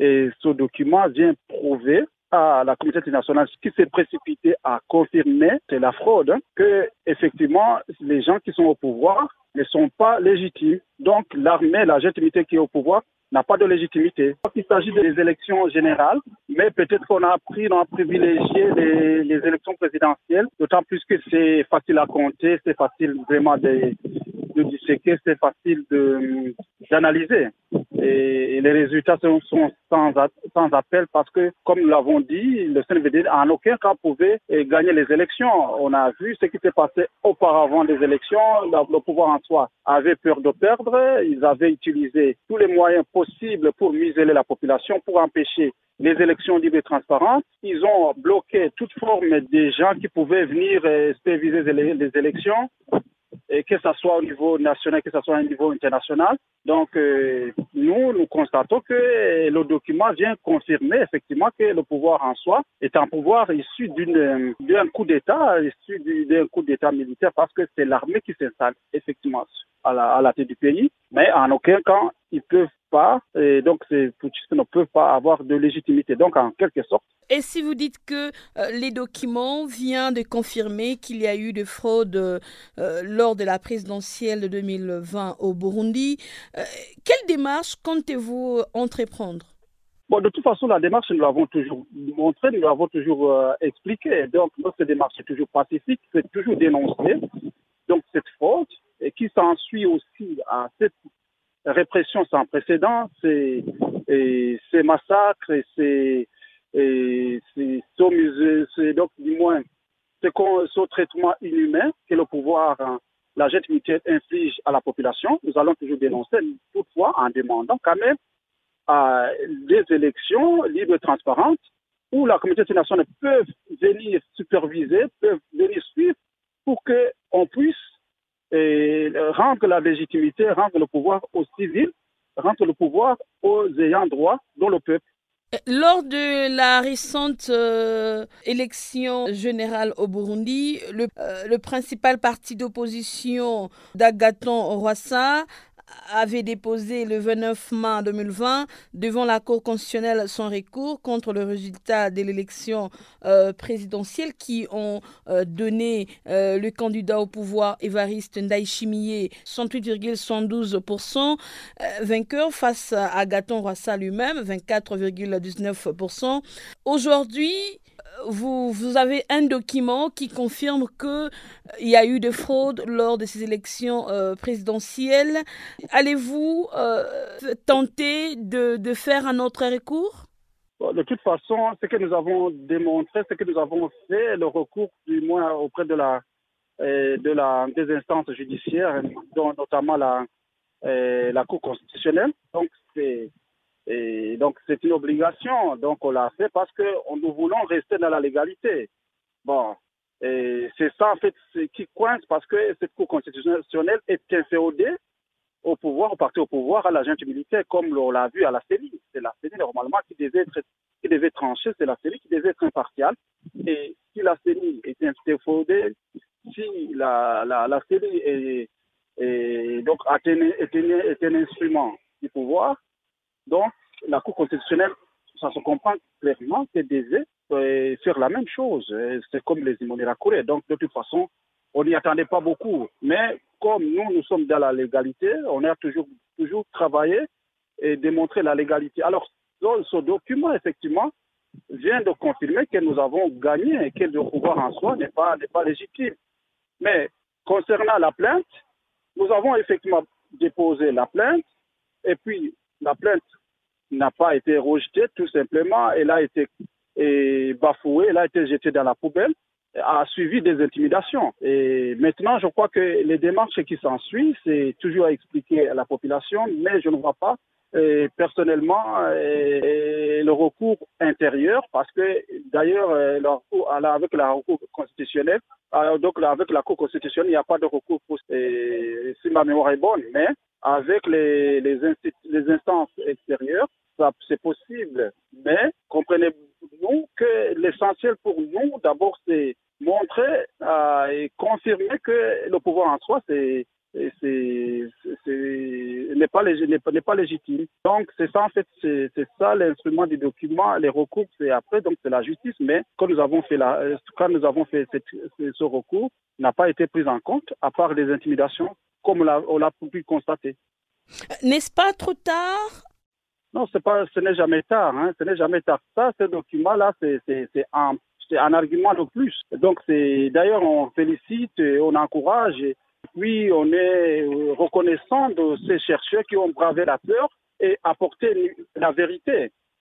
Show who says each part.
Speaker 1: Et ce document vient prouver à la communauté internationale qui s'est précipité à confirmer, c'est la fraude, que effectivement les gens qui sont au pouvoir ne sont pas légitimes. Donc l'armée, la légitimité qui est au pouvoir n'a pas de légitimité. Il s'agit des élections générales, mais peut-être qu'on a pris, on a privilégié les, élections présidentielles, d'autant plus que c'est facile à compter, c'est facile vraiment de, de disséquer, c'est facile d'analyser. Et, les résultats sont, sans, appel parce que, comme nous l'avons dit, le CNVD en aucun cas pouvait gagner les élections. On a vu ce qui s'est passé auparavant des élections. Le pouvoir en soi avait peur de perdre. Ils avaient utilisé tous les moyens possibles pour museler la population, pour empêcher les élections libres et transparentes. Ils ont bloqué toute forme des gens qui pouvaient venir superviser les élections que ce soit au niveau national, que ce soit au niveau international. Donc, euh, nous, nous constatons que le document vient confirmer effectivement que le pouvoir en soi est un pouvoir issu d'un coup d'État, issu d'un coup d'État militaire, parce que c'est l'armée qui s'installe effectivement à la, à la tête du pays. Mais en aucun cas, ils peuvent pas, et donc ces putschistes ne peuvent pas avoir de légitimité. Donc, en quelque sorte.
Speaker 2: Et si vous dites que euh, les documents viennent de confirmer qu'il y a eu de fraude euh, lors de la présidentielle de 2020 au Burundi, euh, quelle démarche comptez-vous entreprendre?
Speaker 1: Bon, de toute façon, la démarche, nous l'avons toujours montré, nous l'avons toujours euh, expliqué. Donc, notre démarche est toujours pacifique, c'est toujours dénoncer. Donc, cette fraude, et qui s'ensuit aussi à cette répression sans précédent, ces massacres ces et c'est donc du moins ce, traitement inhumain que le pouvoir, hein, la jet mutuelle inflige à la population. Nous allons toujours dénoncer, toutefois en demandant quand même des élections libres et transparentes où la communauté internationale peut venir superviser, peut venir suivre pour qu'on puisse rendre la légitimité, rendre le pouvoir aux civils, rendre le pouvoir aux ayants droit, dont le peuple.
Speaker 2: Lors de la récente euh, élection générale au Burundi, le, euh, le principal parti d'opposition d'Agaton Rwassa avait déposé le 29 mars 2020 devant la Cour constitutionnelle son recours contre le résultat de l'élection euh, présidentielle qui ont euh, donné euh, le candidat au pouvoir Évariste Ndaïchimiye 68,112% vainqueur face à Gaton Rassa lui-même 24,19%. Aujourd'hui, vous, avez un document qui confirme qu'il euh, y a eu de fraude lors de ces élections euh, présidentielles. Allez-vous euh, tenter de, faire un autre recours?
Speaker 1: De toute façon, ce que nous avons démontré, ce que nous avons fait, le recours du moins auprès de la, des instances judiciaires, dont notamment la, la Cour constitutionnelle. Donc, c'est et donc, c'est une obligation. Donc, on l'a fait parce que nous voulons rester dans la légalité. Bon, et c'est ça, en fait, qui coince parce que cette Cour constitutionnelle est inféodée au pouvoir, au parti au pouvoir, à l'agent militaire, comme on l'a vu à la CELI. C'est la CELI, normalement, qui devait, être, qui devait trancher, c'est la CELI qui devait être impartiale. Et si la CELI est inféodée, si la, la, est, donc est un instrument du pouvoir, donc la Cour constitutionnelle, ça se comprend clairement, c'est devait euh, faire la même chose. C'est comme les Courée. Donc, de toute façon, on n'y attendait pas beaucoup. Mais comme nous, nous sommes dans la légalité, on a toujours, toujours travaillé et démontré la légalité. Alors, ce document, effectivement, vient de confirmer que nous avons gagné et que le pouvoir en soi n'est pas, n'est pas légitime. Mais concernant la plainte, nous avons effectivement déposé la plainte et puis la plainte n'a pas été rejetée, tout simplement. Elle a été bafouée, elle a été jetée dans la poubelle, a suivi des intimidations. Et maintenant, je crois que les démarches qui s'ensuivent, c'est toujours à expliquer à la population, mais je ne vois pas personnellement le recours intérieur parce que d'ailleurs avec la recours constitutionnel donc avec la cour constitutionnelle il n'y a pas de recours si ma mémoire est bonne mais avec les, les, les instances extérieures c'est possible. Mais comprenez-nous que l'essentiel pour nous, d'abord, c'est montrer euh, et confirmer que le pouvoir en soi, n'est pas, légitime. Donc, c'est ça, en fait, c'est ça l'instrument du document. Les recours, c'est après, donc c'est la justice. Mais quand nous avons fait, fait ce recours, n'a pas été pris en compte, à part des intimidations, comme on l'a pu constater.
Speaker 2: N'est-ce pas trop tard
Speaker 1: Non, pas, ce n'est jamais tard. Hein, ce n'est jamais tard. Ça, ce document-là, c'est un, un argument de plus. Donc, d'ailleurs, on félicite, et on encourage. Et puis, on est reconnaissant de ces chercheurs qui ont bravé la peur et apporté la vérité.